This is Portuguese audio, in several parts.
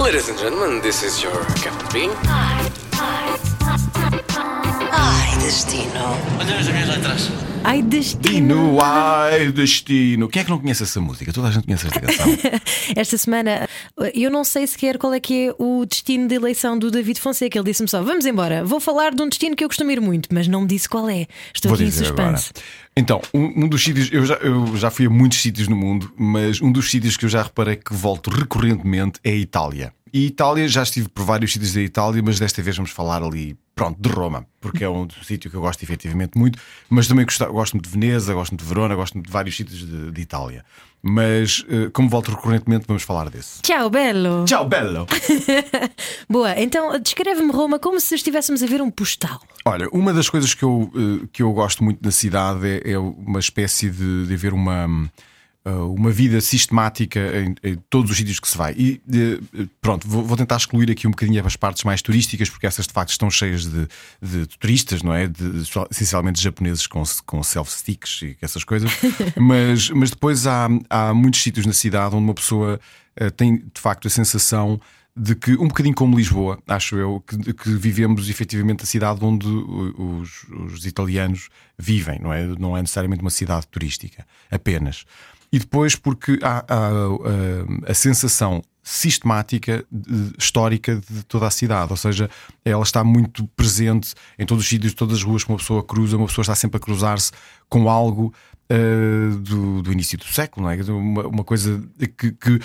Ladies and gentlemen, this is your Captain Bean. Ai, destino. Olha as minhas letras. Ai, destino. Destino, ai, destino. Quem é que não conhece essa música? Toda a gente conhece esta canção. Esta semana eu não sei sequer qual é que é o destino de eleição do David Fonseca. Ele disse-me só: vamos embora, vou falar de um destino que eu costumo ir muito, mas não me disse qual é. Estou Vou aqui em dizer agora. suspense. Então, um, um dos sítios, eu já, eu já fui a muitos sítios no mundo, mas um dos sítios que eu já reparei que volto recorrentemente é a Itália. E Itália, já estive por vários sítios da Itália, mas desta vez vamos falar ali, pronto, de Roma, porque é um sítio que eu gosto efetivamente muito, mas também gosto, muito de Veneza, gosto muito de Verona, gosto muito de vários sítios de, de Itália. Mas, eh, como volto recorrentemente, vamos falar desse. Tchau, Belo. Tchau, bello! Boa, então descreve-me Roma como se estivéssemos a ver um postal. Olha, uma das coisas que eu, eh, que eu gosto muito da cidade é, é uma espécie de, de haver uma, uma vida sistemática em, em todos os sítios que se vai. E eh, pronto, vou, vou tentar excluir aqui um bocadinho as partes mais turísticas, porque essas de facto estão cheias de, de turistas, não é? De, essencialmente japoneses com, com self-sticks e essas coisas. mas, mas depois há, há muitos sítios na cidade onde uma pessoa eh, tem de facto a sensação de que, um bocadinho como Lisboa, acho eu, que, que vivemos efetivamente a cidade onde os, os italianos vivem, não é? Não é necessariamente uma cidade turística, apenas. E depois porque há, há, a, a sensação sistemática, de- histórica de toda a cidade, ou seja, ela está muito presente em todos os sítios, todas as ruas que uma pessoa cruza, uma pessoa está sempre a cruzar-se com algo uh, do, do início do século, não é? Uma, uma coisa que, que,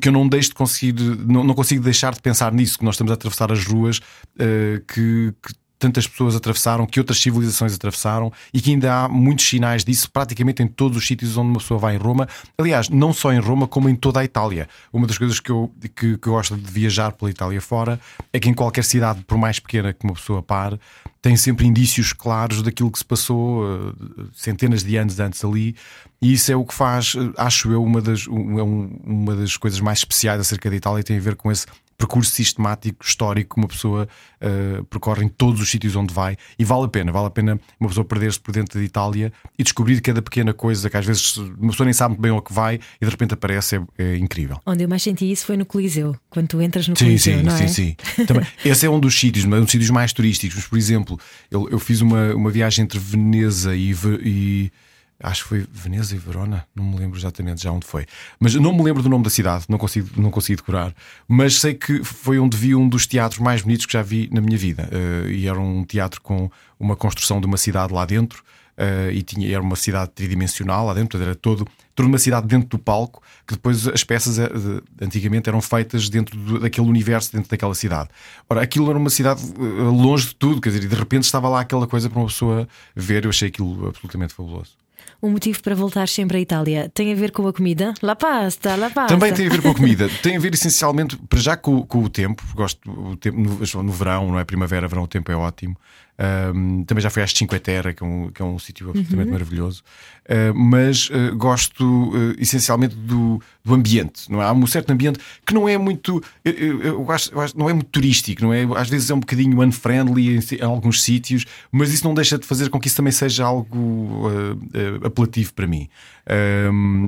que eu não deixo de conseguir, não, não consigo deixar de pensar nisso, que nós estamos a atravessar as ruas uh, que, que tantas pessoas atravessaram, que outras civilizações atravessaram e que ainda há muitos sinais disso praticamente em todos os sítios onde uma pessoa vai em Roma. Aliás, não só em Roma, como em toda a Itália. Uma das coisas que eu, que, que eu gosto de viajar pela Itália fora é que em qualquer cidade, por mais pequena que uma pessoa pare, tem sempre indícios claros daquilo que se passou eh, centenas de anos antes ali. E isso é o que faz, eh, acho eu, uma das, é um- uma das coisas mais especiais acerca da Itália tem a ver com esse percurso sistemático, histórico, que uma pessoa eh, percorre em todos os sítios onde vai e vale a pena, vale a pena uma pessoa perder-se por dentro da Itália e descobrir cada pequena coisa que às vezes uma pessoa nem sabe bem ao que vai e de repente aparece, é, é incrível. Onde eu mais senti isso foi no Coliseu, quando tu entras no Sim, Coliseu, sim, não é? sim, sim. Também, esse é um dos sítios, mas um dos sítios mais turísticos. Mas, por exemplo, eu, eu fiz uma, uma viagem entre Veneza e, e- Acho que foi Veneza e Verona, não me lembro exatamente já onde foi. Mas não me lembro do nome da cidade, não consigo, não consigo decorar. Mas sei que foi onde vi um dos teatros mais bonitos que já vi na minha vida. Eh, e era um teatro com uma construção de uma cidade lá dentro. eh, e tinha, era uma cidade tridimensional lá dentro, era todo, toda uma cidade dentro do palco, que depois as peças de- antigamente eram feitas dentro do- daquele universo, dentro daquela cidade. Ora, aquilo era uma cidade eh, longe de tudo, quer dizer, e de repente estava lá aquela coisa para uma pessoa ver, eu achei aquilo absolutamente fabuloso. O motivo para voltar sempre à Itália tem a ver com a comida? La pasta, la pasta. Também tem a ver com a comida, tem a ver essencialmente, para já com, com o tempo, gosto o tempo no, no verão, não é? Primavera, verão, o tempo é ótimo. Ahm, também já fui às Cinque Terre, que é um, que é um sítio absolutamente maravilhoso. Ah, mas ah, gosto ah, essencialmente do, do ambiente, não é? Há um certo ambiente que não é muito, eu, eu- eu acho, eu acho- não é muito turístico, não é? Às vezes é um bocadinho unfriendly em, em alguns sítios, mas isso não deixa de fazer com que isso também seja algo ah, apelativo para mim.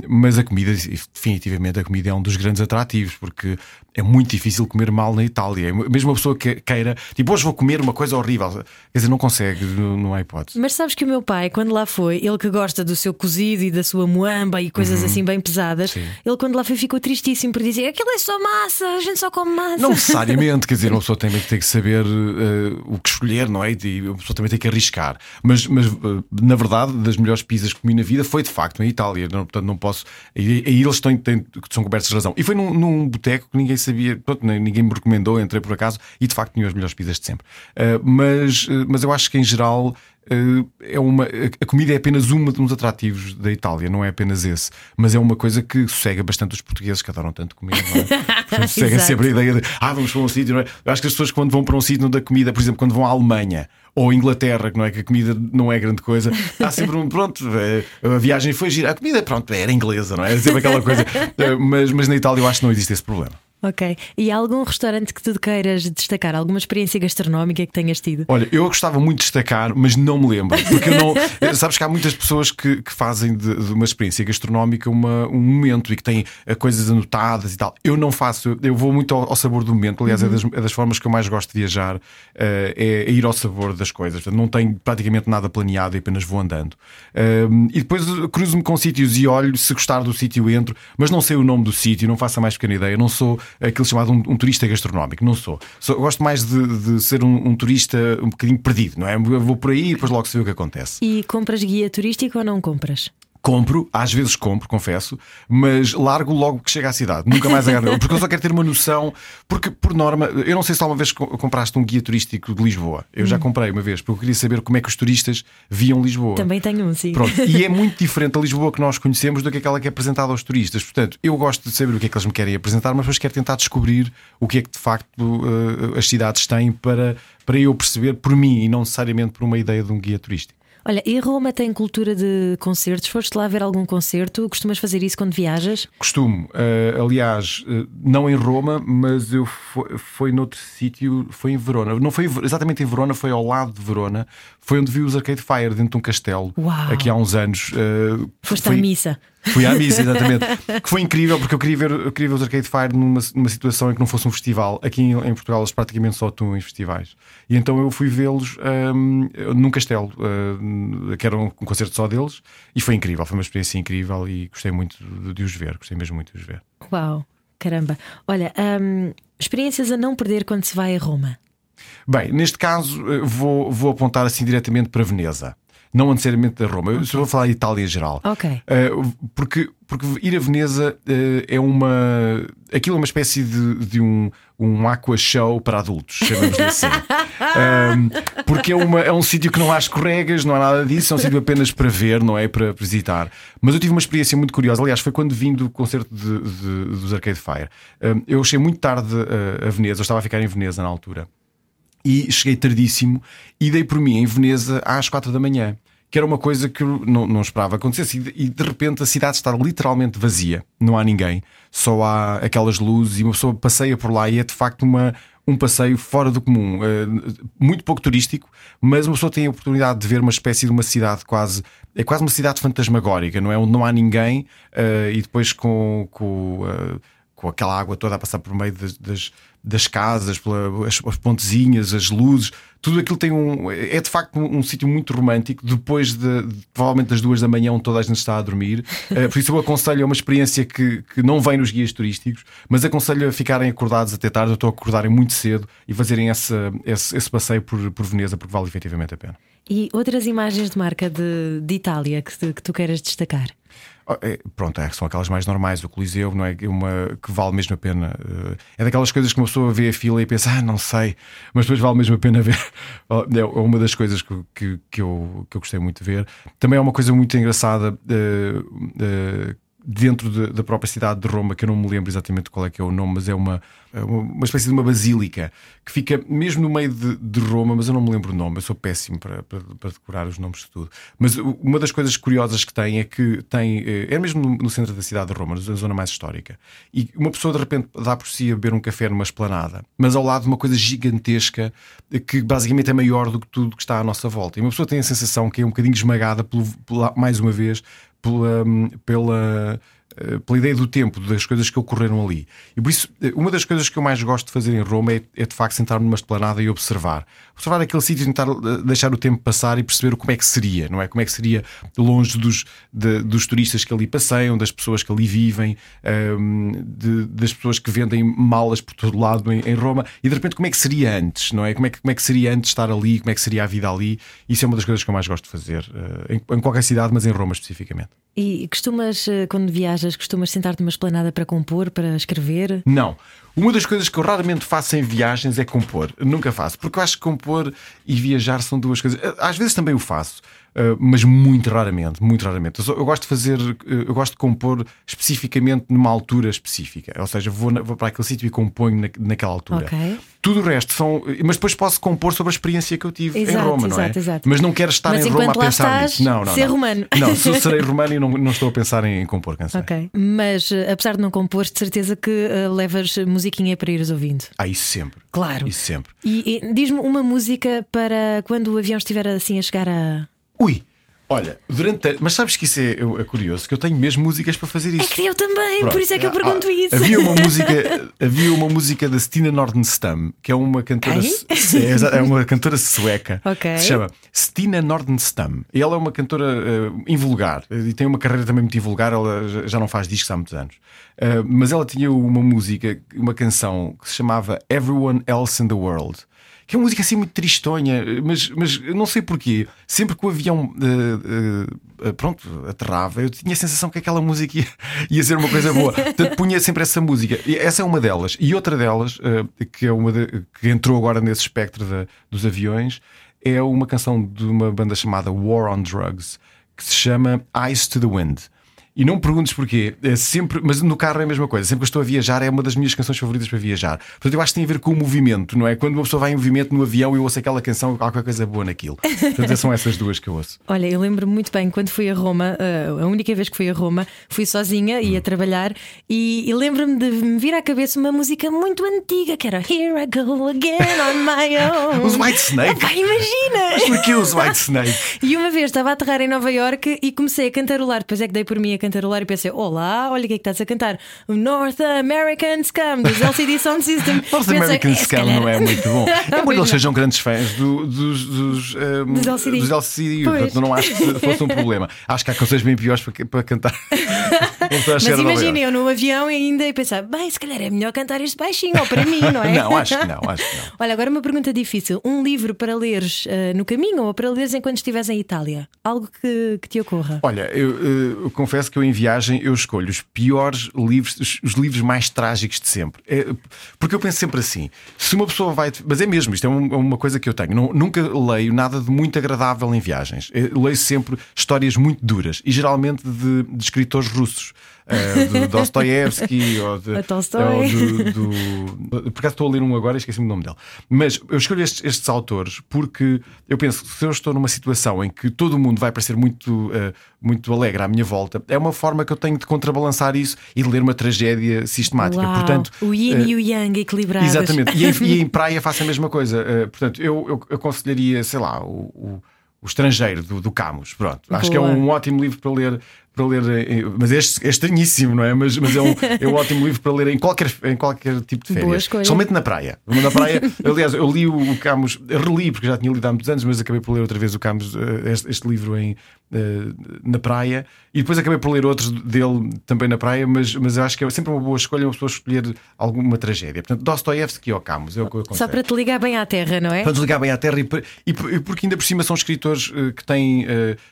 Mas a comida, definitivamente, a comida é um dos grandes atrativos, porque é muito difícil comer mal na Itália. Mesmo uma pessoa que queira, tipo, hoje vou comer uma coisa horrível, dizer, não consegue, não, há hipótese. Mas sabes que o meu pai, quando lá foi, ele que gosta do seu cozido e da sua moamba e coisas assim bem pesadas, Sim. ele quando lá foi ficou tristíssimo por dizer aquilo é só massa, a gente só come massa. Não necessariamente, quer dizer, uma pessoa também tem que saber eh, o que escolher, não é? E uma pessoa também tem que arriscar. Mas, mas eh, na verdade, das melhores pizzas que comi na vida foi de facto em Itália. Não, portanto, não posso. Aí, aí eles têm, têm, são cobertos de razão. E foi num, num boteco que ninguém sabia, pronto, ninguém me recomendou, entrei por acaso e de facto tinha as melhores pizzas de sempre. Eh, mas, mas eu acho que em geral. eh, é uma, a comida é apenas um dos atrativos da Itália, não é apenas esse, mas é uma coisa que sossega bastante os portugueses que adoram tanto comer. Não é? Sossega sempre a ideia de ah, vamos para um sítio, não é? Eu acho que as pessoas quando vão para um sítio da comida, por exemplo, quando vão à Alemanha ou à Inglaterra, que não é que a comida não é grande coisa, há sempre um pronto, é, a viagem foi gira, a comida pronto, era inglesa, não é? É sempre aquela coisa. Eh, mas, mas na Itália eu acho que não existe esse problema. Ok. E há algum restaurante que tu queiras destacar? Alguma experiência gastronómica que tenhas tido? Olha, eu gostava muito de destacar, mas não me lembro. Porque eu não. sabes que há muitas pessoas que, que fazem de, de, uma experiência gastronómica uma, um momento e que têm eh, coisas anotadas e tal. Eu não faço, eu vou muito ao, ao sabor do momento. Aliás, uhum. é, das, é, das, formas que eu mais gosto de viajar, uh, é, é, ir ao sabor das coisas. Não tenho praticamente nada planeado e apenas vou andando. Uh, e depois cruzo-me com sítios e olho, se gostar do sítio, entro, mas não sei o nome do sítio, não faço a mais pequena ideia. Não sou aquele chamado um, um turista gastronómico, não sou. sou gosto mais de, de ser um, um, turista um bocadinho perdido, não é? Eu vou por aí e depois logo se vê o que acontece. E compras guia turístico ou não compras? Compro, às vezes compro, confesso, mas largo logo que chega à cidade. Nunca mais agarro. porque eu só quero ter uma noção. Porque, por norma, eu não sei se alguma vez compraste um guia turístico de Lisboa. Eu hum. já comprei uma vez, porque eu queria saber como é que os turistas viam Lisboa. Também tenho um, sim. Pronto. E é muito diferente a Lisboa que nós conhecemos do que aquela que é apresentada aos turistas. Portanto, eu gosto de saber o que é que eles me querem apresentar, mas depois quero tentar descobrir o que é que de facto uh, as cidades têm para, para eu perceber por mim e não necessariamente por uma ideia de um guia turístico. Olha, e Roma tem cultura de concertos? Foste lá ver algum concerto? Costumas fazer isso quando viajas? Costumo. Uh, aliás, uh, não em Roma, mas eu foi, foi noutro sítio, foi em Verona. Não foi exatamente em Verona, foi ao lado de Verona. Foi onde vi os Arcade Fire dentro de um castelo, Uau. aqui há uns anos. Uh, Foste foi... à missa. Fui à missa, exatamente. que foi incrível porque eu queria ver, eu queria ver os Arcade Fire numa, numa situação em que não fosse um festival. Aqui em, em Portugal eles praticamente só atuam em festivais. E então eu fui vê-los um, num castelo, uh, que era um, um, concerto só deles, e foi incrível, foi uma experiência incrível e gostei muito de, de os ver, gostei mesmo muito de os ver. Uau, caramba. Olha, um, experiências a não perder quando se vai a Roma. Bem, neste caso vou, vou apontar assim diretamente para Veneza não necessariamente da Roma. Okay. Eu vou falar de Itália em geral. Uh, porque, porque ir a Veneza uh, é uma. Aquilo é uma espécie de, de um, um aqua show para adultos, chamamos assim. uh, porque é, uma, é um sítio que não há escorregas, não há nada disso, é um sítio apenas para ver, não é para visitar. Mas eu tive uma experiência muito curiosa. Aliás, foi quando vim do concerto de, de, dos Arcade Fire. eu achei muito tarde a Veneza, eu estava a ficar em Veneza na altura e cheguei tardíssimo e dei por mim em Veneza às quatro da manhã. Que era uma coisa que eu não, não esperava acontecer. E de repente a cidade está literalmente vazia, não há ninguém, só há aquelas luzes e uma pessoa passeia por lá e é de facto uma, um passeio fora do comum, uh, muito pouco turístico, mas uma pessoa tem a oportunidade de ver uma espécie de uma cidade quase, é quase uma cidade fantasmagórica, não é? Onde não há ninguém uh, e depois com, com uh, com aquela água toda a passar por meio das, das, das casas, pelas as pontezinhas, as luzes, tudo aquilo tem um. É de facto um, um sítio muito romântico. Depois de, de, provavelmente das duas da manhã, onde toda a gente está a dormir. Uh, por isso eu aconselho, é uma experiência que, que não vem nos guias turísticos, mas aconselho a ficarem acordados até tarde, estou a acordarem muito cedo e fazerem esse, esse, esse passeio por, por Veneza, porque vale efetivamente a pena. E outras imagens de marca de, de Itália que, que tu queiras destacar? Oh, é, pronto, é, são aquelas mais normais, o Coliseu, não é? Uma que vale mesmo a pena. Eh, é daquelas coisas que uma pessoa vê a fila e pensa, ah, não sei, mas depois vale mesmo a pena ver. Oh, é uma das coisas que, que, que, eu, que eu gostei muito de ver. Também é uma coisa muito engraçada. Uh, uh, dentro de, da própria cidade de Roma, que eu não me lembro exatamente qual é que é o nome, mas é uma, é uma espécie de uma basílica que fica mesmo no meio de, de Roma, mas eu não me lembro o nome, eu sou péssimo para, para, para, decorar os nomes de tudo. Mas uma das coisas curiosas que tem é que tem, eh, é mesmo no, centro da cidade de Roma, na zona mais histórica, e uma pessoa de repente dá por si a beber um café numa esplanada, mas ao lado uma coisa gigantesca que basicamente é maior do que tudo que está à nossa volta. E uma pessoa tem a sensação que é um bocadinho esmagada, pelo, pela, mais uma vez, pela, pela, pela ideia do tempo, das coisas que ocorreram ali. E por isso, eh, uma das coisas que eu mais gosto de fazer em Roma é, é de facto sentar-me numa esplanada e observar. Observar aquele sítio, tentar eh, deixar o tempo passar e perceber como é que seria, não é? Como é que seria longe dos, de, dos turistas que ali passeiam, das pessoas que ali vivem, ehm, de, das pessoas que vendem malas por todo lado em, em, Roma e de repente como é que seria antes, não é? Como é que, como é que seria antes estar ali, como é que seria a vida ali. Isso é uma das coisas que eu mais gosto de fazer, em, em qualquer cidade, mas em Roma especificamente. E costumas, quando viajas, costumas sentar-te numa esplanada para compor, para escrever? Não. Uma das coisas que eu raramente faço em viagens é compor. Nunca faço, porque eu acho que compor e viajar são duas coisas. Às vezes também o faço, Uh, mas muito raramente, muito raramente. Eu, só- eu gosto de fazer, uh, eu gosto de compor especificamente numa altura específica. Ou seja, vou, na- vou para aquele sítio e componho na, naquela altura. Ok. Tudo o resto são. Mas depois posso compor sobre a experiência que eu tive em Exato, Roma, não é? exato, exato. Mas não quero estar Mas em Roma a pensar estás, nisso. Não, não. ser não. romano. Não, se eu serei romano e não, não estou a pensar em compor canções. Ok. Mas eh, apesar de não compor, de certeza que eh, levas musiquinha para ires ouvindo. Ah, isso sempre. Claro. Isso sempre. E, e diz-me uma música para quando o avião estiver assim a chegar a. Ui! Olha, durante. a- Mas sabes que isso é, é curioso, que eu tenho mesmo músicas para fazer É isso. que eu também, Pronto. por isso é que eu pergunto Ah, isso. Havia uma música, havia uma música da Stina Nordenstam, que é uma cantora, é, é uma cantora sueca, Ok. que se chama Stina Nordenstam. E ela é uma cantora eh, invulgar e tem uma carreira também muito invulgar. Ela já- não faz discos há muitos anos, Eh, mas ela tinha uma música, uma canção que se chamava Everyone Else in the World. Que é uma música assim muito tristonha, mas, mas não sei porquê. Sempre que o avião eh, eh, pronto, aterrava, eu tinha a sensação que aquela música ia, ia ser uma coisa boa. Portanto, punha sempre essa música. E essa é uma delas. E outra delas, eh, que é uma de- que entrou agora nesse espectro dos aviões, é uma canção de uma banda chamada War on Drugs, que se chama Eyes to the Wind. E não me perguntes porquê, é sempre, mas no carro é a mesma coisa. Sempre que eu estou a viajar, é uma das minhas canções favoritas para viajar. Portanto, eu acho que tem a ver com o movimento, não é? Quando uma pessoa vai em movimento no avião, eu ouço aquela canção, há qualquer coisa boa naquilo. Portanto, são essas duas que eu ouço. Olha, eu lembro-me muito bem quando fui a Roma, eh, a única vez que fui a Roma, fui sozinha, Hum. ia trabalhar e, e lembro-me de me vir à cabeça uma música muito antiga que era Here I Go Again on My Own. Os White Snake. Epá, imagina! Porquê os White Snake? E uma vez estava a aterrar em Nova York e comecei a cantarolar. Depois é que dei por mim a cantarolar e pensei: Olá, olha o que é que estás a cantar? O North American Scum dos LCD Sound System. North Pensei, American "É, Scam calhar." não é muito bom. É Pois porque eles sejam grandes fãs do- dos, dos, ehm, Dos LCD. dos LCD, portanto não acho que fosse um problema. Acho que há canções bem piores para, para cantar. Mas imagina, eu no avião ainda e pensar: Bem, se calhar é melhor cantar este baixinho, ou para mim, não é? Não, acho que não, acho que não. Olha, agora uma pergunta difícil: um livro para leres eh, no caminho ou para leres enquanto estiveres em Itália? Algo que, que te ocorra. Olha, eu, eh, eu confesso que eu em viagem eu escolho os piores livros, os, os livros mais trágicos de sempre. É, porque eu penso sempre assim: se uma pessoa vai. Mas é mesmo, isto é um- é uma coisa que eu tenho. Não- nunca leio nada de muito agradável em viagens. Eu leio sempre histórias muito duras e geralmente de, de escritores russos. Eh, do Dostoiévski ou de, Tolstói. do, Por acaso estou a ler um agora e esqueci-me o nome dele. Mas eu escolho estes, estes autores porque eu penso que se eu estou numa situação em que todo o mundo vai parecer muito, eh, muito alegre à minha volta, é uma forma que eu tenho de contrabalançar isso e de ler uma tragédia sistemática. Uau, Portanto, o yin eh, e o yang equilibrados. Exatamente. E em, e em praia faço a mesma coisa. Uh, portanto, eu, eu aconselharia, sei lá, o, o, o Estrangeiro do, do Camus. Pronto. Acho que é um ótimo livro para ler. Para ler mas é, é estranhíssimo, não é? Mas, mas é, um, é um ótimo livro para ler em qualquer, em qualquer tipo de férias. Somente na praia. Na praia, aliás, eu li o, o Camus, reli, porque já tinha lido há muitos anos, mas acabei por ler outra vez o Camus, eh, este, este livro em, eh, na praia, e depois acabei por ler outros dele também na praia, mas, mas eu acho que é sempre uma boa escolha uma pessoa escolher alguma tragédia. Portanto, Dostoiévski ou Camus, é o que eu Só para te ligar bem à terra, não é? Para nos ligar bem à terra e, e e porque ainda por cima são escritores eh, que têm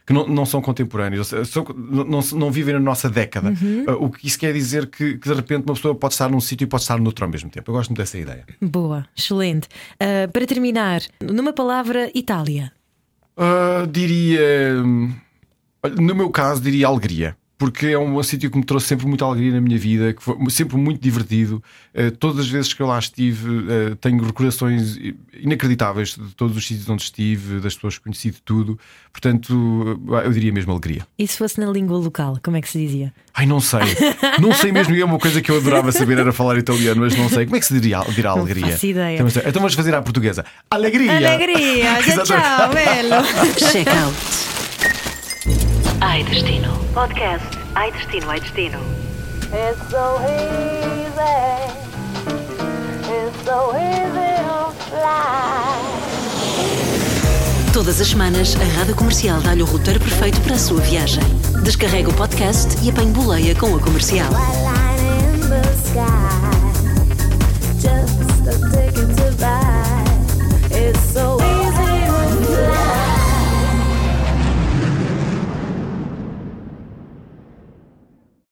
que não, não são contemporâneos, são- não, não, não vivem na nossa década. Eh, o que isso quer dizer que, que de repente uma pessoa pode estar num sítio e pode estar noutro ao mesmo tempo. Eu gosto muito dessa ideia. Boa, excelente. Ah, para terminar, numa palavra, Itália. Ah, diria. hum, No meu caso, diria alegria. Porque é um sítio que me trouxe sempre muita alegria na minha vida, que foi sempre muito divertido. Eh, todas as vezes que eu lá estive, eh, tenho recordações inacreditáveis de todos os sítios onde estive, das pessoas que conheci, de tudo. Portanto, eh, eu diria mesmo alegria. E se fosse na língua local, como é que se dizia? Ai, não sei. Não sei mesmo. E é uma coisa que eu adorava saber era falar italiano, mas não sei. Como é que se diria, dirá Não alegria? faço ideia. Então, então vamos fazer à portuguesa. Alegria! Alegria! Tchau, tchau, belo! Check out. Ai Destino. Podcast Ai Destino, Ai Destino. It's so easy. It's so easy to fly. Todas as semanas, a Rádio Comercial dá-lhe o roteiro perfeito para a sua viagem. Descarrega o podcast e apanhe boleia com a comercial.